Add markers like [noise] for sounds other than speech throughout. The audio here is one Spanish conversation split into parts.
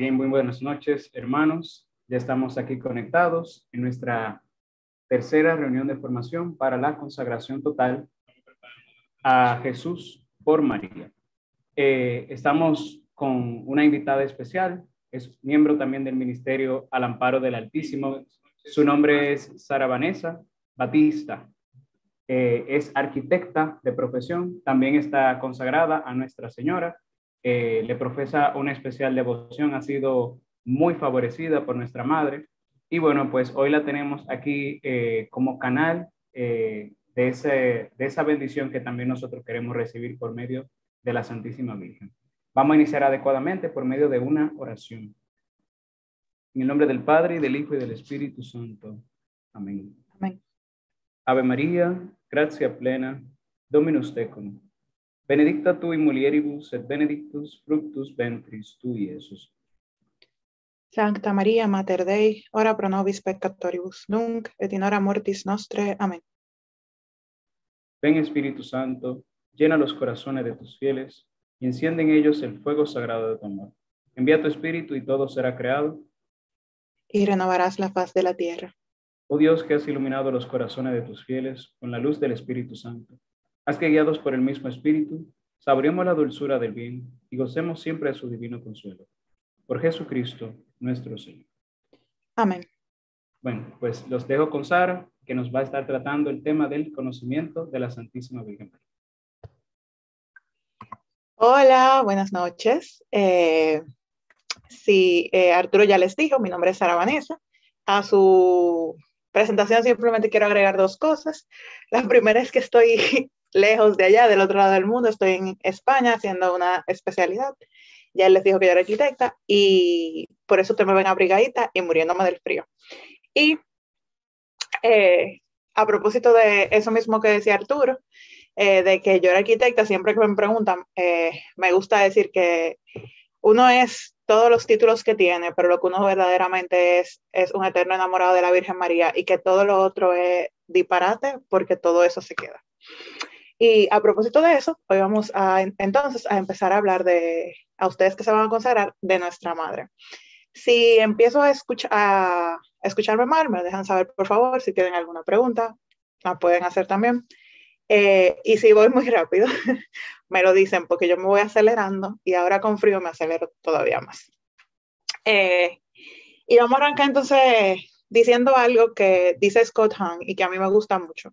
Bien, muy buenas noches, hermanos. Ya estamos aquí conectados en nuestra tercera reunión de formación para la consagración total a Jesús por María. Eh, estamos con una invitada especial, es miembro también del Ministerio al Amparo del Altísimo. Su nombre es Sara Vanessa Batista. Eh, es arquitecta de profesión, también está consagrada a Nuestra Señora eh, le profesa una especial devoción, ha sido muy favorecida por nuestra madre. Y bueno, pues hoy la tenemos aquí eh, como canal eh, de, ese, de esa bendición que también nosotros queremos recibir por medio de la Santísima Virgen. Vamos a iniciar adecuadamente por medio de una oración. En el nombre del Padre, y del Hijo, y del Espíritu Santo. Amén. Amén. Ave María, gracia plena, Dominus tecum benedicta tu in mulieribus et benedictus fructus ventris tui, Iesus. Sancta María, Mater Dei, ora pro nobis peccatoribus, nunc et in hora mortis nostre. Amén. Ven Espíritu Santo, llena los corazones de tus fieles y enciende en ellos el fuego sagrado de tu amor. Envía tu Espíritu y todo será creado. Y renovarás la faz de la tierra. Oh Dios que has iluminado los corazones de tus fieles con la luz del Espíritu Santo Haz que guiados por el mismo Espíritu, sabremos la dulzura del bien y gocemos siempre de su divino consuelo. Por Jesucristo, nuestro Señor. Amén. Bueno, pues los dejo con Sara, que nos va a estar tratando el tema del conocimiento de la Santísima Virgen María. Hola, buenas noches. Eh, sí, eh, Arturo ya les dijo, mi nombre es Sara Vanessa. A su presentación simplemente quiero agregar dos cosas. La primera es que estoy lejos de allá, del otro lado del mundo. Estoy en España haciendo una especialidad. Ya él les dijo que yo era arquitecta y por eso te me ven abrigadita y muriéndome del frío. Y eh, a propósito de eso mismo que decía Arturo, eh, de que yo era arquitecta, siempre que me preguntan, eh, me gusta decir que uno es todos los títulos que tiene, pero lo que uno verdaderamente es es un eterno enamorado de la Virgen María y que todo lo otro es disparate porque todo eso se queda. Y a propósito de eso, hoy vamos a entonces a empezar a hablar de, a ustedes que se van a consagrar, de nuestra madre. Si empiezo a, escuchar, a escucharme mal, me dejan saber, por favor, si tienen alguna pregunta, la pueden hacer también. Eh, y si voy muy rápido, [laughs] me lo dicen porque yo me voy acelerando y ahora con frío me acelero todavía más. Eh, y vamos a arrancar entonces diciendo algo que dice Scott Hahn y que a mí me gusta mucho,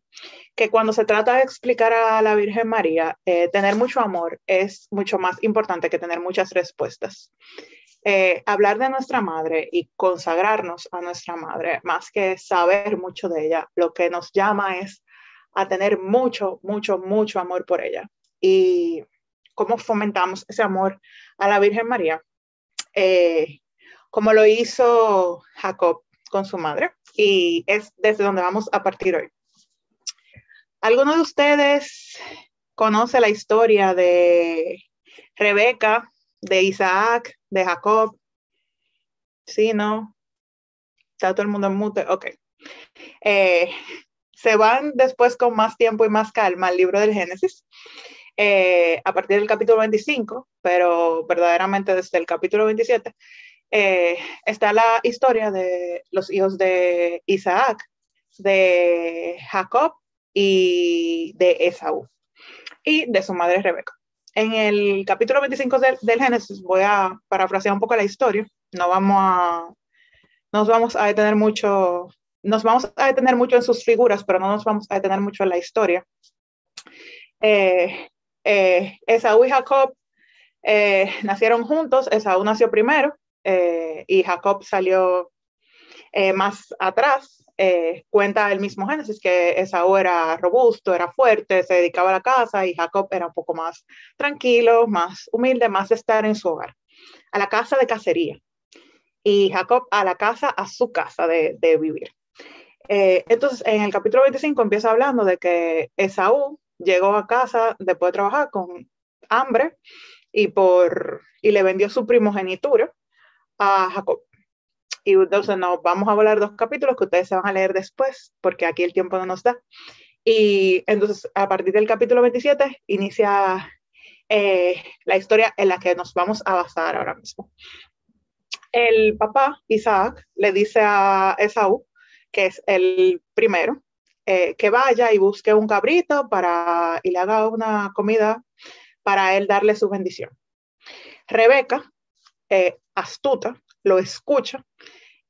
que cuando se trata de explicar a la Virgen María, eh, tener mucho amor es mucho más importante que tener muchas respuestas. Eh, hablar de nuestra madre y consagrarnos a nuestra madre, más que saber mucho de ella, lo que nos llama es a tener mucho, mucho, mucho amor por ella. Y cómo fomentamos ese amor a la Virgen María, eh, como lo hizo Jacob con su madre y es desde donde vamos a partir hoy. ¿Alguno de ustedes conoce la historia de Rebeca, de Isaac, de Jacob? Sí, ¿no? ¿Está todo el mundo en mute? Ok. Eh, se van después con más tiempo y más calma al libro del Génesis, eh, a partir del capítulo 25, pero verdaderamente desde el capítulo 27, eh, está la historia de los hijos de Isaac, de Jacob y de Esaú, y de su madre Rebeca. En el capítulo 25 del, Génesis voy a parafrasear un poco la historia, no vamos a, nos vamos a detener mucho, nos vamos a detener mucho en sus figuras, pero no nos vamos a detener mucho en la historia. Eh, eh, Esaú y Jacob nacieron juntos, Esaú nació primero, eh, y Jacob salió eh, más atrás. Eh, cuenta el mismo Génesis que Esaú era robusto, era fuerte, se dedicaba a la casa y Jacob era un poco más tranquilo, más humilde, más de estar en su hogar, a la casa de cacería. Y Jacob a la casa, a su casa de, de vivir. entonces, en el capítulo 25 empieza hablando de que Esaú llegó a casa después de trabajar con hambre y, por, y le vendió su primogenitura a Jacob. Y entonces nos vamos a volar dos capítulos que ustedes se van a leer después, porque aquí el tiempo no nos da. Y entonces a partir del capítulo 27 inicia eh, la historia en la que nos vamos a basar ahora mismo. el papá, Isaac, le dice a Esaú, que es el primero, eh, que vaya y busque un cabrito para, y le haga una comida para él darle su bendición. Rebeca, eh, astuta, lo escucha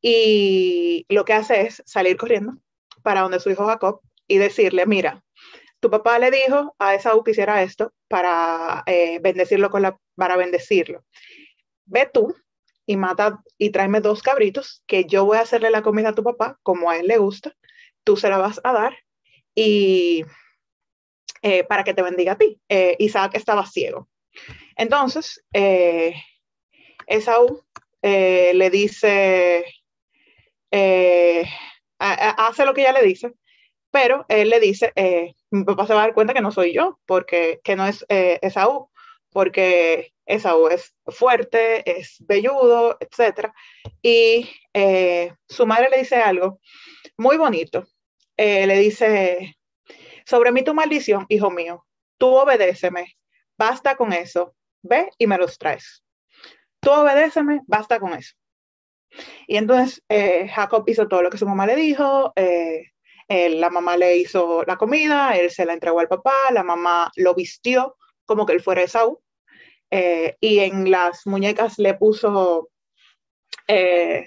y lo que hace es salir corriendo para donde su hijo Jacob y decirle, mira, tu papá le dijo a Esaú que hiciera esto para eh, bendecirlo con la, para bendecirlo. Ve tú y mata y tráeme dos cabritos que yo voy a hacerle la comida a tu papá como a él le gusta. Tú se la vas a dar y eh, para que te bendiga a ti. Eh, Isaac estaba ciego. Entonces, Esaú le dice, hace lo que ella le dice, pero él le dice, eh, mi papá se va a dar cuenta que no soy yo, porque que no es eh, Esaú, porque Esaú es fuerte, es velludo, etc. Y eh, su madre le dice algo muy bonito. le dice, sobre mí tu maldición, hijo mío, tú obedéceme, basta con eso, ve y me los traes. Tú obedéceme, basta con eso. Y entonces Jacob hizo todo lo que su mamá le dijo, la mamá le hizo la comida, él se la entregó al papá, la mamá lo vistió como que él fuera Esaú, eh, y en las muñecas le puso eh,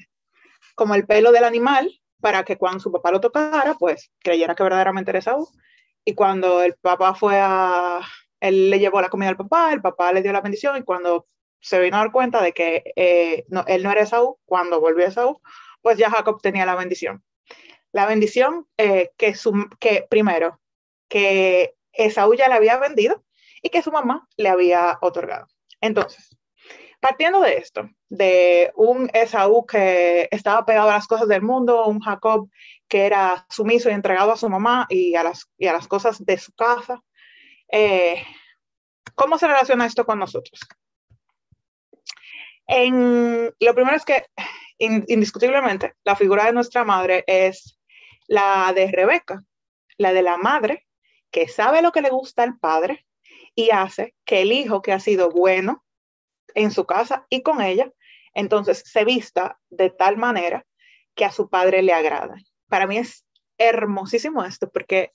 como el pelo del animal para que cuando su papá lo tocara, pues creyera que verdaderamente era Esaú. Y cuando el papá fue a, él le llevó la comida al papá, el papá le dio la bendición y cuando se vino a dar cuenta de que eh, él no era Esaú, cuando volvió Esaú, pues ya Jacob tenía la bendición. La bendición eh, que, su, que primero, que Esaú ya le había vendido y que su mamá le había otorgado. Entonces, partiendo de esto, de un Esaú que estaba pegado a las cosas del mundo, un Jacob que era sumiso y entregado a su mamá y a las, y a las cosas de su casa, eh, ¿cómo se relaciona esto con nosotros? Lo primero es que indiscutiblemente la figura de nuestra madre es la de Rebeca, la de la madre, que sabe lo que le gusta al padre y hace que el hijo que ha sido bueno en su casa y con ella, entonces se vista de tal manera que a su padre le agrada. Para mí es hermosísimo esto porque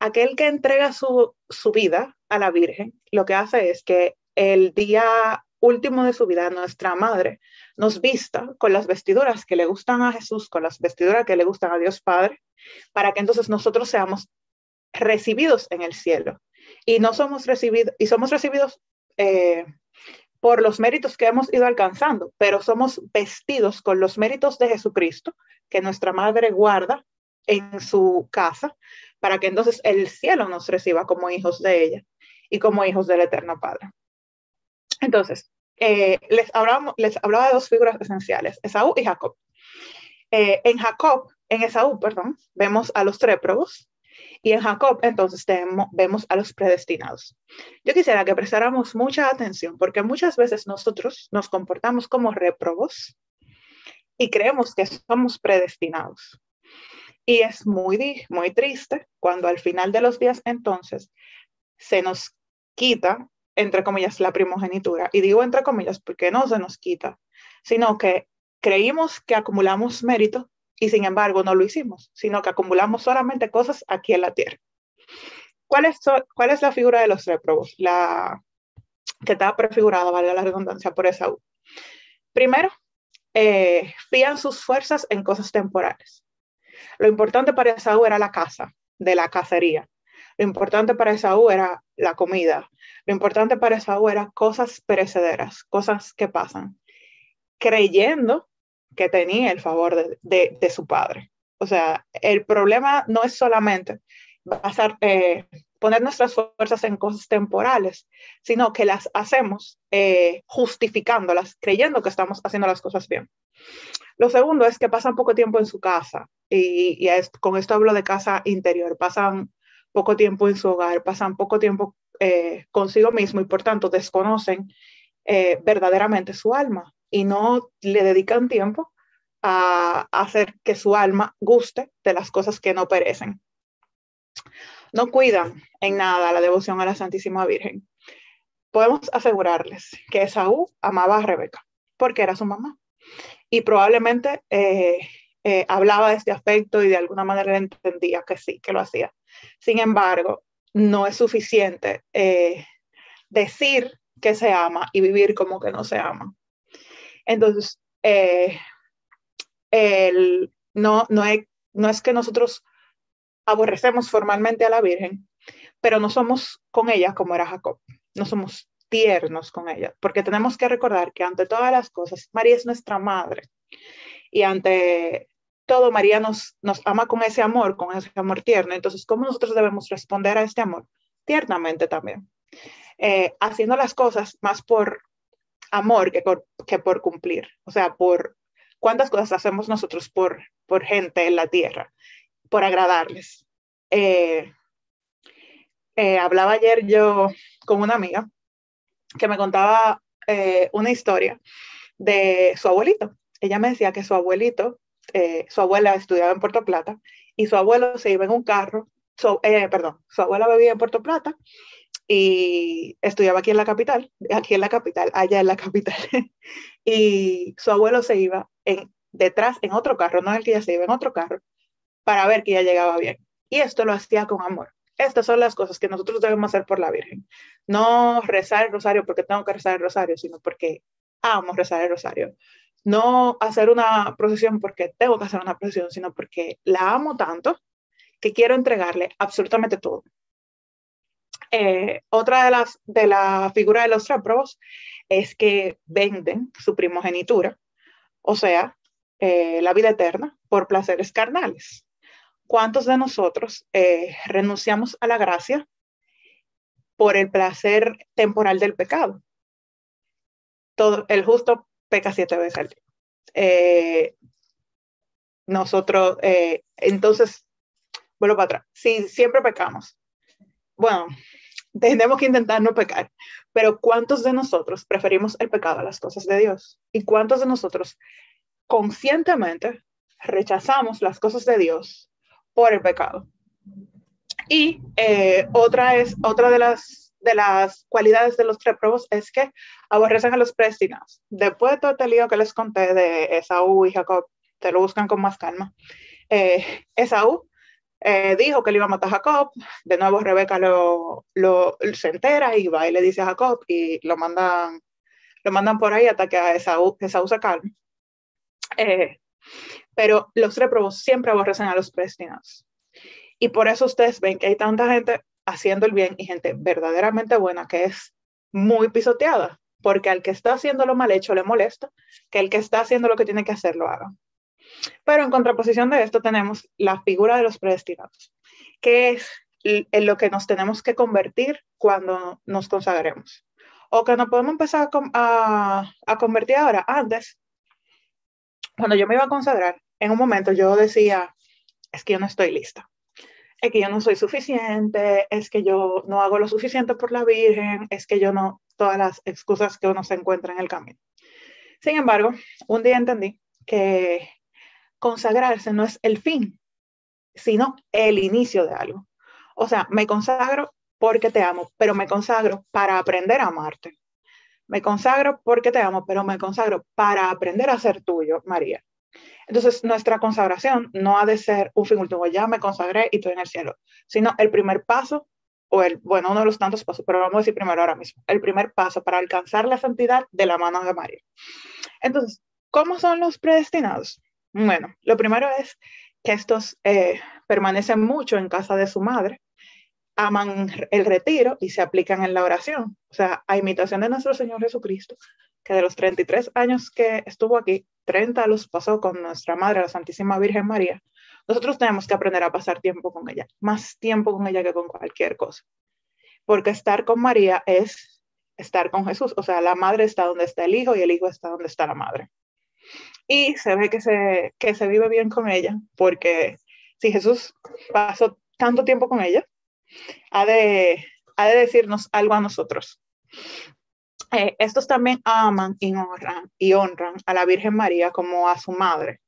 aquel que entrega su, su vida a la Virgen, lo que hace es que el día último de su vida, nuestra madre nos vista con las vestiduras que le gustan a Jesús, con las vestiduras que le gustan a Dios Padre, para que entonces nosotros seamos recibidos en el cielo. Y no somos recibidos, y somos recibidos eh, por los méritos que hemos ido alcanzando, pero somos vestidos con los méritos de Jesucristo, que nuestra madre guarda en su casa, para que entonces el cielo nos reciba como hijos de ella y como hijos del Eterno Padre. Entonces, eh, les, hablaba, les hablaba de dos figuras esenciales, Esaú y Jacob. Eh, en Jacob, en Esaú, perdón, vemos a los tréprobos y en Jacob entonces vemos a los predestinados. Yo quisiera que prestáramos mucha atención porque muchas veces nosotros nos comportamos como réprobos y creemos que somos predestinados. Y es muy, muy triste cuando al final de los días entonces se nos quita entre comillas, la primogenitura. Y digo entre comillas porque no se nos quita, sino que creímos que acumulamos mérito y sin embargo no lo hicimos, sino que acumulamos solamente cosas aquí en la tierra. ¿Cuál es, cuál es la figura de los réprobos? La que está prefigurada, vale la redundancia, por Esaú. Primero, eh, fían sus fuerzas en cosas temporales. Lo importante para Esaú era la casa, de la cacería. Lo importante para Esaú era la comida. Lo importante para Esaú era cosas perecederas, cosas que pasan, creyendo que tenía el favor de, su padre. O sea, el problema no es solamente basar, eh, poner nuestras fuerzas en cosas temporales, sino que las hacemos eh, justificándolas, creyendo que estamos haciendo las cosas bien. Lo segundo es que pasan poco tiempo en su casa, y, y con esto hablo de casa interior, pasan poco tiempo en su hogar, pasan poco tiempo eh, consigo mismo y por tanto desconocen eh, verdaderamente su alma y no le dedican tiempo a, hacer que su alma guste de las cosas que no perecen. No cuidan en nada la devoción a la Santísima Virgen. Podemos asegurarles que Esaú amaba a Rebeca porque era su mamá Y probablemente eh, hablaba de este afecto y de alguna manera entendía que sí, que lo hacía. Sin embargo, no es suficiente eh, decir que se ama y vivir como que no se ama. Entonces, no, no, no es que nosotros aborrecemos formalmente a la Virgen, pero no somos con ella como era Jacob, no somos tiernos con ella, porque tenemos que recordar que ante todas las cosas, María es nuestra madre y ante todo, María nos, nos ama con ese amor, con ese amor tierno. Entonces, ¿cómo nosotros debemos responder a este amor? Tiernamente también, eh, haciendo las cosas más por amor que por, cumplir, o sea, por cuántas cosas hacemos nosotros por, por gente en la tierra, por agradarles. Eh, eh, hablaba ayer yo con una amiga que me contaba una historia de su abuelito. Ella me decía que su abuelito, su abuela estudiaba en Puerto Plata y su abuelo se iba en un carro, perdón, su abuela vivía en Puerto Plata y estudiaba aquí en la capital, aquí en la capital, allá en la capital. [laughs] y su abuelo se iba en, detrás en otro carro, no el que ella se iba en otro carro, para ver que ella llegaba bien. Y esto lo hacía con amor. Estas son las cosas que nosotros debemos hacer por la Virgen. No rezar el rosario porque tengo que rezar el rosario, sino porque amo rezar el rosario. No hacer una procesión porque tengo que hacer una procesión, sino porque la amo tanto que quiero entregarle absolutamente todo. Eh, otra de las de la figura de los réprobos es que venden su primogenitura, o sea, eh, la vida eterna, por placeres carnales. ¿Cuántos de nosotros eh, renunciamos a la gracia por el placer temporal del pecado? Todo, el justo peca siete veces al día. Eh, nosotros, eh, entonces, vuelvo para atrás. Si siempre pecamos, bueno, tenemos que intentar no pecar, pero ¿cuántos de nosotros preferimos el pecado a las cosas de Dios? ¿Y cuántos de nosotros conscientemente rechazamos las cosas de Dios por el pecado. Y eh, otra, es, otra de, las, de las cualidades de los reprobos es que aborrecen a los predestinados. Después de todo este lío que les conté de Esaú y Jacob, te lo buscan con más calma. Eh, Esaú eh, dijo que le iba a matar a Jacob. De nuevo Rebeca lo, lo, se entera y va y le dice a Jacob y lo mandan, lo mandan por ahí hasta que a Esaú, Esaú se calme. Pero los reprobos siempre aborrecen a los predestinados. Y por eso ustedes ven que hay tanta gente haciendo el bien y gente verdaderamente buena que es muy pisoteada, porque al que está haciendo lo mal hecho le molesta que el que está haciendo lo que tiene que hacer lo haga. Pero en contraposición de esto tenemos la figura de los predestinados, que es en lo que nos tenemos que convertir cuando nos consagremos. O que no podemos empezar a, a convertir ahora. Antes cuando yo me iba a consagrar, en un momento yo decía, es que yo no estoy lista, es que yo no soy suficiente, es que yo no hago lo suficiente por la Virgen, es que yo no, todas las excusas que uno se encuentra en el camino. Sin embargo, un día entendí que consagrarse no es el fin, sino el inicio de algo. O sea, me consagro porque te amo, pero me consagro para aprender a amarte. Me consagro porque te amo, pero me consagro para aprender a ser tuyo, María. Entonces, nuestra consagración no ha de ser un fin último, ya me consagré y estoy en el cielo, sino el primer paso, o el, bueno, uno de los tantos pasos, pero vamos a decir primero ahora mismo, el primer paso para alcanzar la santidad de la mano de María. Entonces, ¿cómo son los predestinados? Bueno, lo primero es que estos eh, permanecen mucho en casa de su madre, aman el retiro y se aplican en la oración. O sea, a imitación de nuestro Señor Jesucristo, que de los 33 años que estuvo aquí, 30 los pasó con nuestra Madre, la Santísima Virgen María. Nosotros tenemos que aprender a pasar tiempo con ella, más tiempo con ella que con cualquier cosa. Porque estar con María es estar con Jesús. O sea, la madre está donde está el hijo y el hijo está donde está la madre. Y se ve que se, que se vive bien con ella, porque si Jesús pasó tanto tiempo con ella, ha de, ha de decirnos algo a nosotros. Eh, estos también aman y honran, y honran a la Virgen María como a su madre,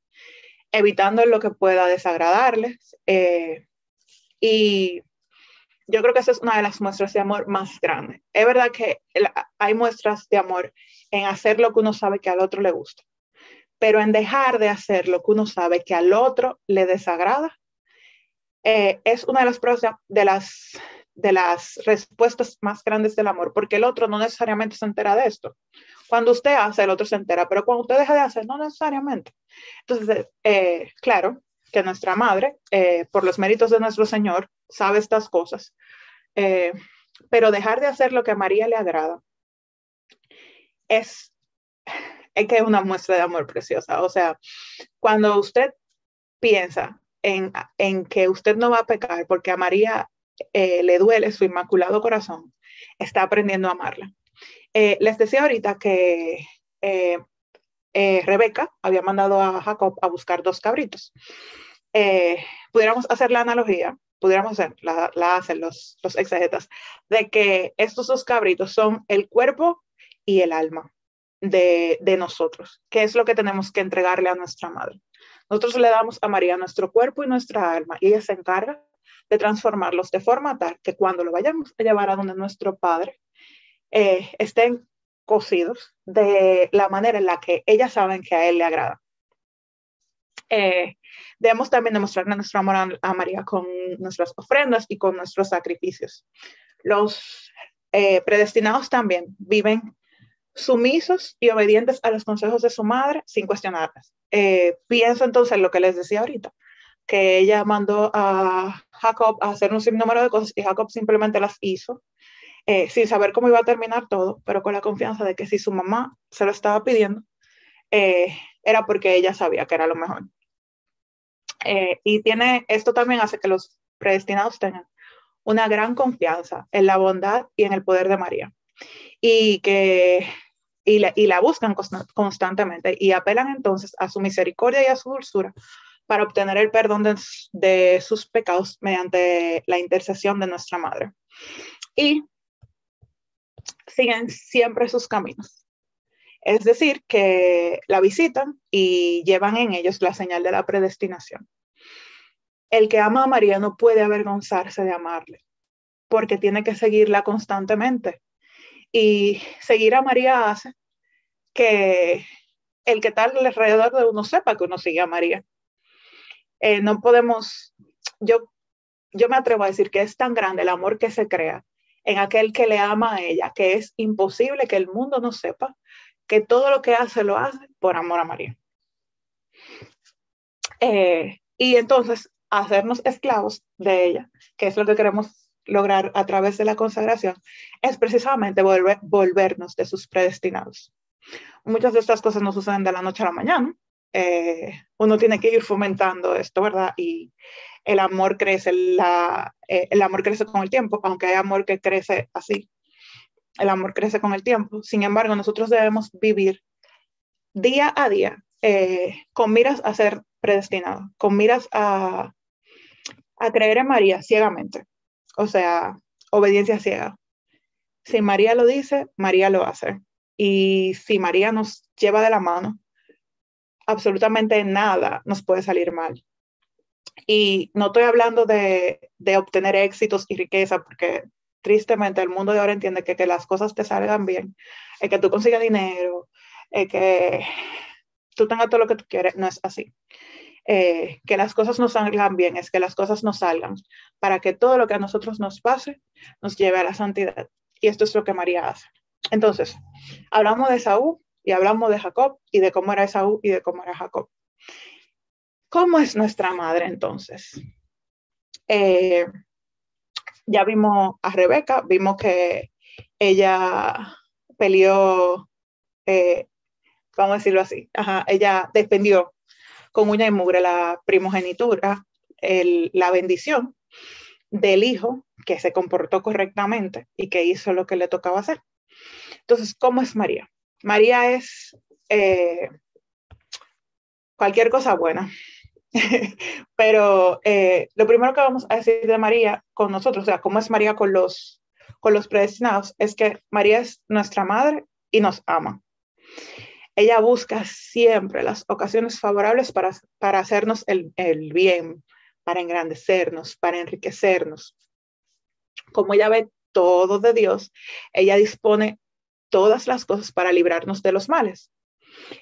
evitando lo que pueda desagradarles. Eh, y yo creo que esa es una de las muestras de amor más grandes. Es verdad que hay muestras de amor en hacer lo que uno sabe que al otro le gusta, pero en dejar de hacer lo que uno sabe que al otro le desagrada, eh, es una de las de las, de las respuestas más grandes del amor, porque el otro no necesariamente se entera de esto. Cuando usted hace, el otro se entera, pero cuando usted deja de hacer, no necesariamente. Entonces, eh, claro que nuestra madre, eh, por los méritos de nuestro Señor, sabe estas cosas, pero dejar de hacer lo que a María le agrada es es que es una muestra de amor preciosa. O sea, cuando usted piensa en, que usted no va a pecar porque a María eh, le duele su inmaculado corazón, está aprendiendo a amarla. Eh, les decía ahorita que eh, Rebeca había mandado a Jacob a buscar dos cabritos. pudiéramos hacer la analogía, pudiéramos hacer, la, la hacen los, los exegetas, de que estos dos cabritos son el cuerpo y el alma de, nosotros, que es lo que tenemos que entregarle a nuestra madre. Nosotros le damos a María nuestro cuerpo y nuestra alma y ella se encarga de transformarlos de forma tal que cuando lo vayamos a llevar a donde nuestro Padre eh, estén cocidos de la manera en la que ellas saben que a Él le agrada. Eh, debemos también demostrarle nuestro amor a, María con nuestras ofrendas y con nuestros sacrificios. Los eh, predestinados también viven sumisos y obedientes a los consejos de su madre sin cuestionarlas. Eh, pienso entonces en lo que les decía ahorita, que ella mandó a Jacob a hacer un sinnúmero de cosas y Jacob simplemente las hizo eh, sin saber cómo iba a terminar todo, pero con la confianza de que si su mamá se lo estaba pidiendo, eh, era porque ella sabía que era lo mejor. y tiene, esto también hace que los predestinados tengan una gran confianza en la bondad y en el poder de María y que y la, y la buscan constantemente y apelan entonces a su misericordia y a su dulzura para obtener el perdón de, de, sus pecados mediante la intercesión de nuestra Madre. Y siguen siempre sus caminos. Es decir, que la visitan y llevan en ellos la señal de la predestinación. El que ama a María no puede avergonzarse de amarle, porque tiene que seguirla constantemente y seguir a María hace que el que tal alrededor de uno sepa que uno sigue a María. Eh, no podemos, yo, yo me atrevo a decir que es tan grande el amor que se crea en aquel que le ama a ella, que es imposible que el mundo no sepa que todo lo que hace lo hace por amor a María. Eh, y entonces hacernos esclavos de ella, que es lo que queremos lograr a través de la consagración es precisamente volver, volvernos de sus predestinados. Muchas de estas cosas no suceden de la noche a la mañana. Eh, uno tiene que ir fomentando esto, ¿verdad? Y el amor crece, eh, el amor crece con el tiempo, aunque hay amor que crece así. El amor crece con el tiempo. Sin embargo, nosotros debemos vivir día a día eh, con miras a ser predestinados, con miras a, a creer en María ciegamente o sea, obediencia ciega. Si María lo dice, María lo hace. Y si María nos lleva de la mano, absolutamente nada nos puede salir mal. Y no estoy hablando de, obtener éxitos y riqueza, porque tristemente el mundo de ahora entiende que que las cosas te salgan bien, es que tú consigas dinero, es que tú tengas todo lo que tú quieres, no es así. Eh, que las cosas nos salgan bien, es que las cosas nos salgan, para que todo lo que a nosotros nos pase nos lleve a la santidad. Y esto es lo que María hace. Entonces, hablamos de Saúl y hablamos de Jacob y de cómo era Saúl y de cómo era Jacob. ¿Cómo es nuestra madre entonces? Eh, ya vimos a Rebeca, vimos que ella peleó, eh, vamos a decirlo así, ella defendió con uña y mugre la primogenitura, la bendición del hijo que se comportó correctamente y que hizo lo que le tocaba hacer. Entonces, ¿cómo es María? María es eh, cualquier cosa buena. [laughs] Pero eh, lo primero que vamos a decir de María con nosotros, o sea, cómo es María con los, con los predestinados, es que María es nuestra madre y nos ama. Ella busca siempre las ocasiones favorables para, para hacernos el, el bien, para engrandecernos, para enriquecernos. Como ella ve todo de Dios, ella dispone todas las cosas para librarnos de los males.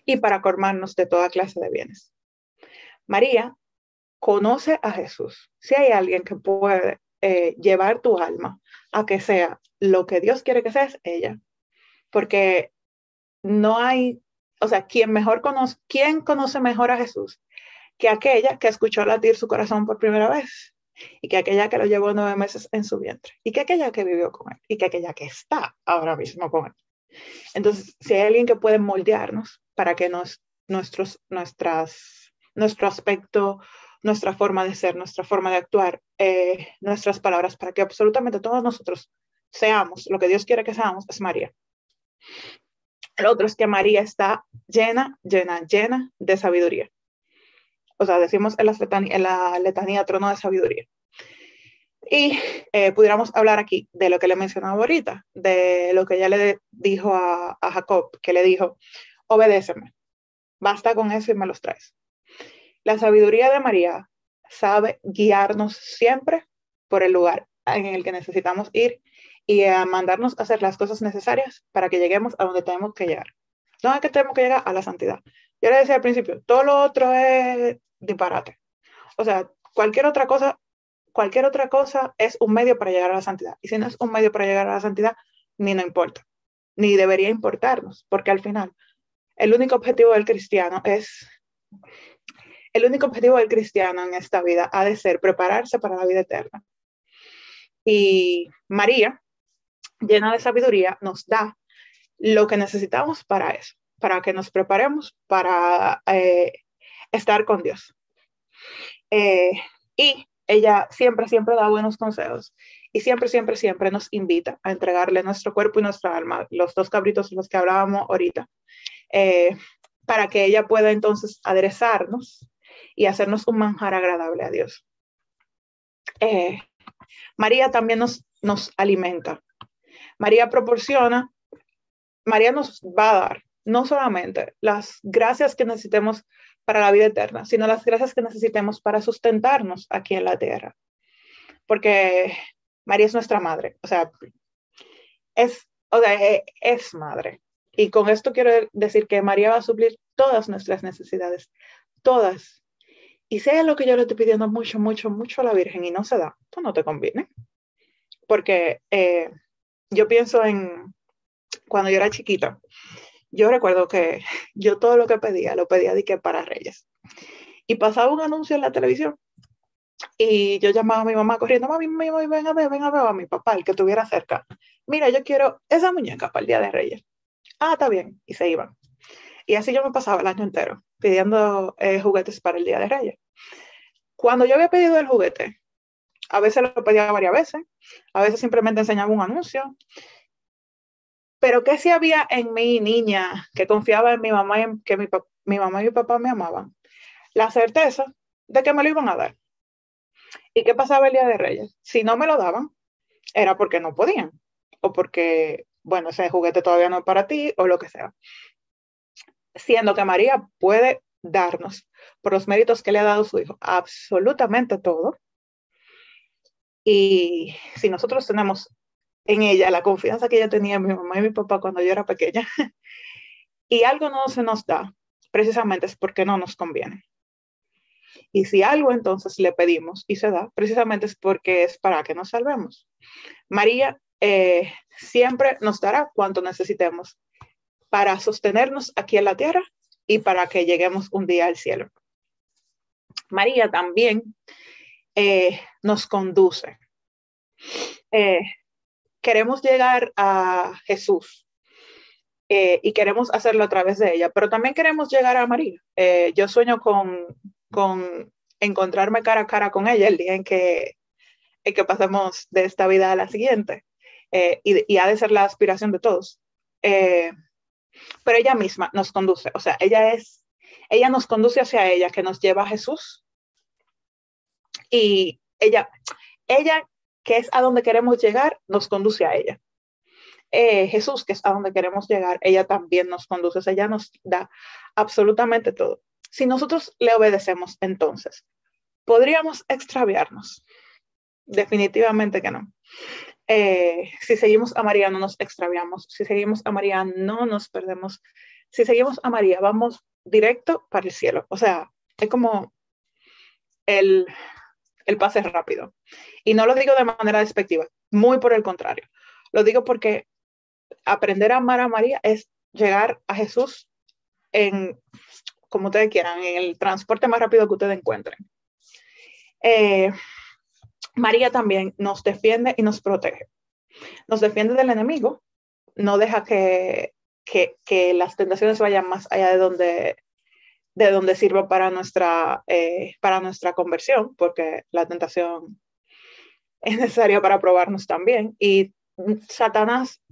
y para colmarnos de toda clase de bienes. María conoce a Jesús. Si hay alguien que puede eh, llevar tu alma a que sea lo que Dios quiere que sea, es ella. Porque no hay, o sea, quien mejor conoce, ¿quién conoce mejor a Jesús que aquella que escuchó latir su corazón por primera vez? y que aquella que lo llevó nueve meses en su vientre, y que aquella que vivió con él, y que aquella que está ahora mismo con él. Entonces, si hay alguien que puede moldearnos para que nos, nuestros, nuestras, nuestro aspecto, nuestra forma de ser, nuestra forma de actuar, eh, nuestras palabras, para que absolutamente todos nosotros seamos lo que Dios quiere que seamos, es María. El otro es que María está llena, llena, llena de sabiduría. O sea, decimos en la, letanía, trono de sabiduría. Y eh, pudiéramos hablar aquí de lo que le mencionaba ahorita, de lo que ella le dijo a, a Jacob, que le dijo, obedéceme, basta con eso y me los traes. La sabiduría de María sabe guiarnos siempre por el lugar en el que necesitamos ir y a mandarnos a hacer las cosas necesarias para que lleguemos a donde tenemos que llegar. No es que tenemos que llegar a la santidad. Yo le decía al principio, todo lo otro es disparate. O sea, cualquier otra cosa, cualquier otra cosa es un medio para llegar a la santidad. Y si no es un medio para llegar a la santidad, ni no importa, ni debería importarnos, porque al final el único objetivo del cristiano es, el único objetivo del cristiano en esta vida ha de ser prepararse para la vida eterna. Y María, llena de sabiduría, nos da lo que necesitamos para eso, para que nos preparemos para eh, estar con Dios. Eh, y ella siempre, siempre da buenos consejos y siempre, siempre, siempre nos invita a entregarle nuestro cuerpo y nuestra alma, los dos cabritos de los que hablábamos ahorita, eh, para que ella pueda entonces aderezarnos y hacernos un manjar agradable a Dios. María también nos, nos alimenta. María proporciona, María nos va a dar no solamente las gracias que necesitemos para la vida eterna, sino las gracias que necesitemos para sustentarnos aquí en la tierra. Porque María es nuestra madre, o sea, es, o sea, e, es madre. Y con esto quiero decir que María va a suplir todas nuestras necesidades, todas. Y sea lo que yo le estoy pidiendo mucho, mucho, mucho a la Virgen y no se da, tú no te conviene porque eh, yo pienso en cuando yo era chiquita, yo recuerdo que [laughs] yo todo lo que pedía, lo pedía de que para Reyes. Y pasaba un anuncio en la televisión y yo llamaba a mi mamá corriendo, mami, mami, ven a ver, ven a ver a mi papá, el que estuviera cerca. Mira, yo quiero esa muñeca para el Día de Reyes. Ah, está bien. Y se iban. Y así yo me pasaba el año entero pidiendo eh, juguetes para el Día de Reyes. Cuando yo había pedido el juguete, a veces lo pedía varias veces, a veces simplemente enseñaba un anuncio. Pero ¿qué si había en mi niña que confiaba en mi mamá y que mi, mi mamá y mi papá me amaban? La certeza de que me lo iban a dar. ¿Y qué pasaba el Día de Reyes? Si no me lo daban, era porque no podían o porque, bueno, ese juguete todavía no es para ti o lo que sea. Siendo que María puede darnos, por los méritos que le ha dado su hijo, absolutamente todo, y si nosotros tenemos en ella la confianza que ella tenía en mi mamá y mi papá cuando yo era pequeña, [laughs] y algo no se nos da, precisamente es porque no nos conviene. Y si algo entonces le pedimos y se da, precisamente es porque es para que nos salvemos. María eh, siempre nos dará cuanto necesitemos para sostenernos aquí en la tierra y para que lleguemos un día al cielo. María también eh, nos conduce. Eh, queremos llegar a Jesús eh, y queremos hacerlo a través de ella, pero también queremos llegar a María. yo sueño con, con, encontrarme cara a cara con ella el día en que, en que pasemos de esta vida a la siguiente. Y, y, ha de ser la aspiración de todos. pero ella misma nos conduce, o sea, ella es, ella nos conduce hacia ella, que nos lleva a Jesús y ella, ella que es a donde queremos llegar, nos conduce a ella. Eh, Jesús, que es a donde queremos llegar, ella también nos conduce, ella nos da absolutamente todo. Si nosotros le obedecemos, entonces, ¿podríamos extraviarnos? Definitivamente que no. Eh, si seguimos a María, no nos extraviamos. Si seguimos a María, no nos perdemos si seguimos a María, vamos directo para el cielo. O sea, es como el, el pase rápido. Y no lo digo de manera despectiva, muy por el contrario. Lo digo porque aprender a amar a María es llegar a Jesús en, como ustedes quieran, en el transporte más rápido que ustedes encuentren. Eh, María también nos defiende y nos protege. Nos defiende del enemigo, no deja que, que, las tentaciones vayan más allá de donde, de donde sirva para nuestra, eh, para nuestra conversión, porque la tentación [laughs] es necesaria para probarnos también. Y Satanás,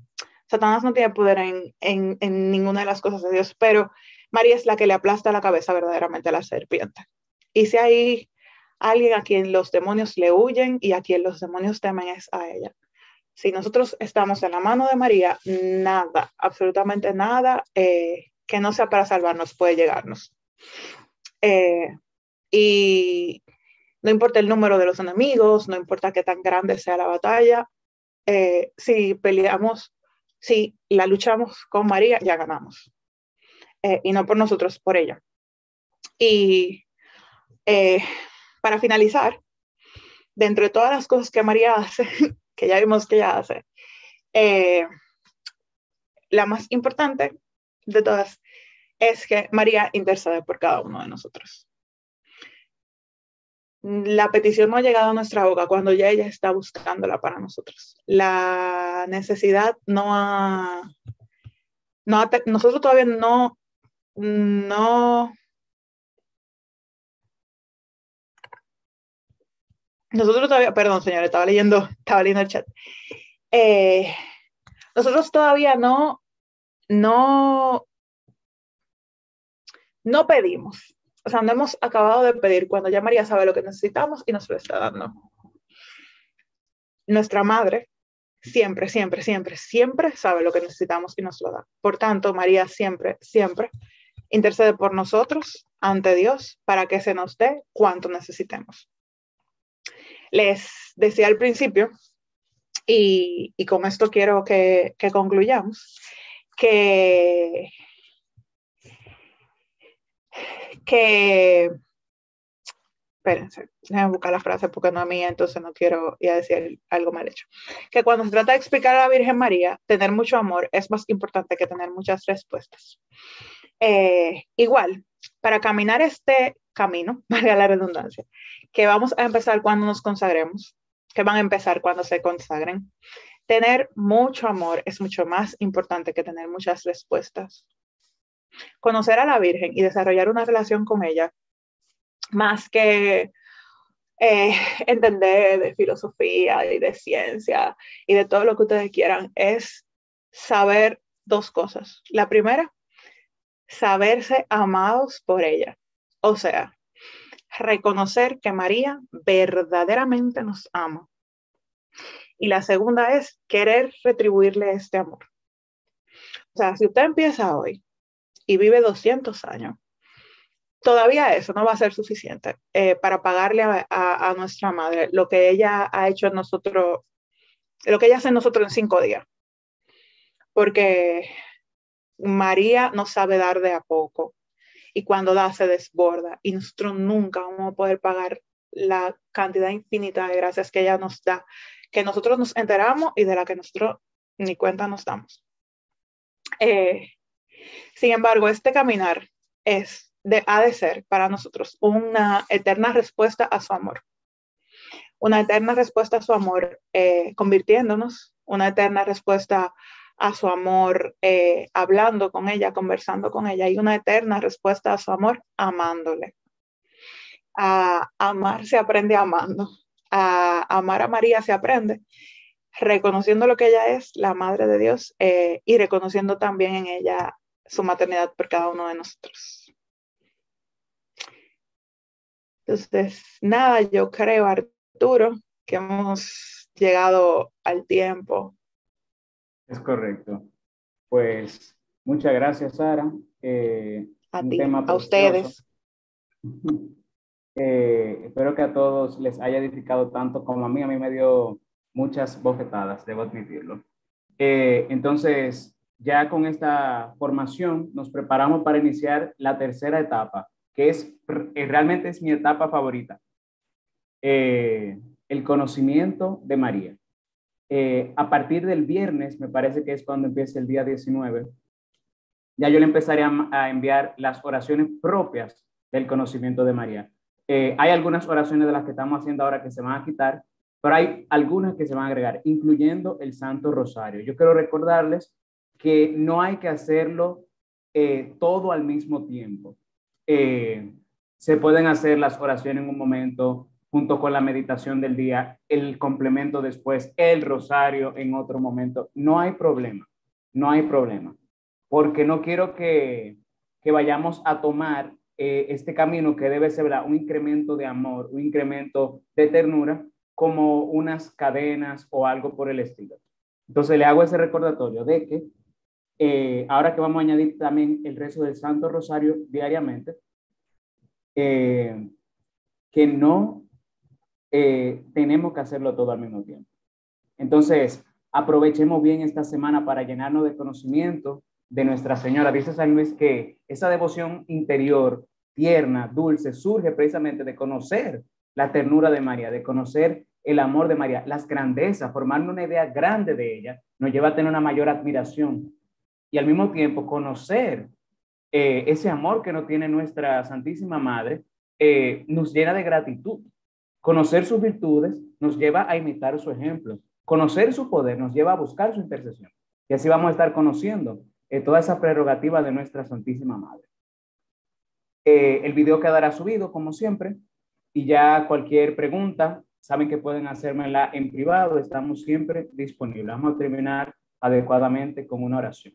Satanás no tiene poder en, en, ninguna de las cosas de Dios, pero María es la que le aplasta la cabeza verdaderamente a la serpiente. Y si hay alguien a quien los demonios le huyen y a quien los demonios temen es a ella. Si nosotros estamos en la mano de María, nada, absolutamente nada eh, que no sea para salvarnos puede llegarnos. Eh, y no importa el número de los enemigos, no importa qué tan grande sea la batalla, eh, si peleamos, si la luchamos con María, ya ganamos. y no por nosotros, por ella. Y para finalizar, dentro de todas las cosas que María hace, [laughs] que ya vimos que ella hace, eh, la más importante de todas es que María intercede por cada uno de nosotros. La petición no ha llegado a nuestra boca cuando ya ella está buscándola para nosotros. La necesidad no ha, no nosotros todavía no, no Nosotros todavía, perdón, señor, estaba leyendo, estaba leyendo el chat. Eh, nosotros todavía no, no, no pedimos. O sea, no hemos acabado de pedir cuando ya María sabe lo que necesitamos y nos lo está dando. Nuestra madre siempre, siempre, siempre, siempre sabe lo que necesitamos y nos lo da. Por tanto, María siempre, siempre intercede por nosotros ante Dios para que se nos dé cuanto necesitemos les decía al principio, y, con esto quiero que, concluyamos, que, que, espérense, déjenme buscar la frase porque no es mía, entonces no quiero ir a decir algo mal hecho. Que cuando se trata de explicar a la Virgen María, tener mucho amor es más importante que tener muchas respuestas. Eh, igual, para caminar este camino, [laughs] valga la redundancia, que vamos a empezar cuando nos consagremos, que van a empezar cuando se consagren. Tener mucho amor es mucho más importante que tener muchas respuestas. Conocer a la Virgen y desarrollar una relación con ella, más que eh, entender de filosofía y de ciencia y de todo lo que ustedes quieran, es saber dos cosas. La primera, saberse amados por ella. O sea, reconocer que María verdaderamente nos ama. Y la segunda es querer retribuirle este amor. O sea, si usted empieza hoy y vive 200 años, todavía eso no va a ser suficiente eh, para pagarle a, nuestra madre lo que ella ha hecho en nosotros, lo que ella hace en nosotros en cinco días. Porque María no sabe dar de a poco y cuando da se desborda y nosotros nunca vamos a poder pagar la cantidad infinita de gracias que ella nos da, que nosotros nos enteramos y de la que nosotros ni cuenta nos damos. Eh, sin embargo, este caminar es de, ha de ser para nosotros una eterna respuesta a su amor. Una eterna respuesta a su amor, eh, convirtiéndonos, una eterna respuesta a su amor, eh, hablando con ella, conversando con ella, y una eterna respuesta a su amor, amándole. A amar se aprende amando. A amar a María se aprende reconociendo lo que ella es, la Madre de Dios, eh, y reconociendo también en ella su maternidad por cada uno de nosotros. Entonces, nada, yo creo, Arturo, que hemos llegado al tiempo es correcto. Pues muchas gracias, Sara. Eh, a ti, a ustedes. [laughs] Eh, espero que a todos les haya edificado tanto como a mí. A mí me dio muchas bofetadas, debo admitirlo. Eh, entonces, ya con esta formación nos preparamos para iniciar la tercera etapa, que es eh, realmente es mi etapa favorita, eh, el conocimiento de María. Eh, a partir del viernes, me parece que es cuando empieza el día 19, ya yo le empezaré a, enviar las oraciones propias del conocimiento de María. hay algunas oraciones de las que estamos haciendo ahora que se van a quitar, pero hay algunas que se van a agregar, incluyendo el Santo Rosario. Yo quiero recordarles que no hay que hacerlo eh, todo al mismo tiempo. Eh, se pueden hacer las oraciones en un momento junto con la meditación del día, el complemento después, el rosario en otro momento. No hay problema, no hay problema, porque no quiero que, que vayamos a tomar eh, este camino que debe ser un incremento de amor, un incremento de ternura, como unas cadenas o algo por el estilo. Entonces le hago ese recordatorio de que eh, ahora que vamos a añadir también el rezo del Santo Rosario diariamente, eh, que no eh, tenemos que hacerlo todo al mismo tiempo. Entonces, aprovechemos bien esta semana para llenarnos de conocimiento de Nuestra Señora. Dice San Luis que esa devoción interior, tierna, dulce, surge precisamente de conocer la ternura de María, de conocer el amor de María, las grandezas, formarnos una idea grande de ella, nos lleva a tener una mayor admiración y al mismo tiempo conocer eh, ese amor que nos tiene nuestra Santísima Madre, eh, nos llena de gratitud. Conocer sus virtudes nos lleva a imitar su ejemplo. Conocer su poder nos lleva a buscar su intercesión. Y así vamos a estar conociendo eh, toda esa prerrogativa de nuestra Santísima Madre. el video quedará subido, como siempre, y ya cualquier pregunta, saben que pueden hacérmela en privado, estamos siempre disponibles. Vamos a terminar adecuadamente con una oración.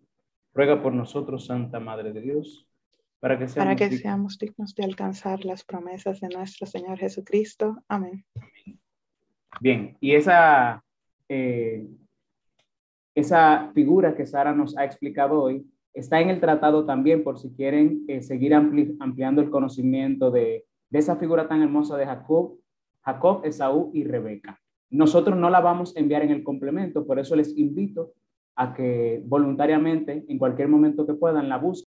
Ruega por nosotros, Santa Madre de Dios, para que seamos, para que dignos. seamos dignos de alcanzar las promesas de nuestro Señor Jesucristo. Amén. Bien, y esa, eh, esa figura que Sara nos ha explicado hoy está en el tratado también por si quieren eh, seguir ampli ampliando el conocimiento de, de esa figura tan hermosa de Jacob, Jacob, Esaú y Rebeca. Nosotros no la vamos a enviar en el complemento, por eso les invito a que voluntariamente, en cualquier momento que puedan, la busquen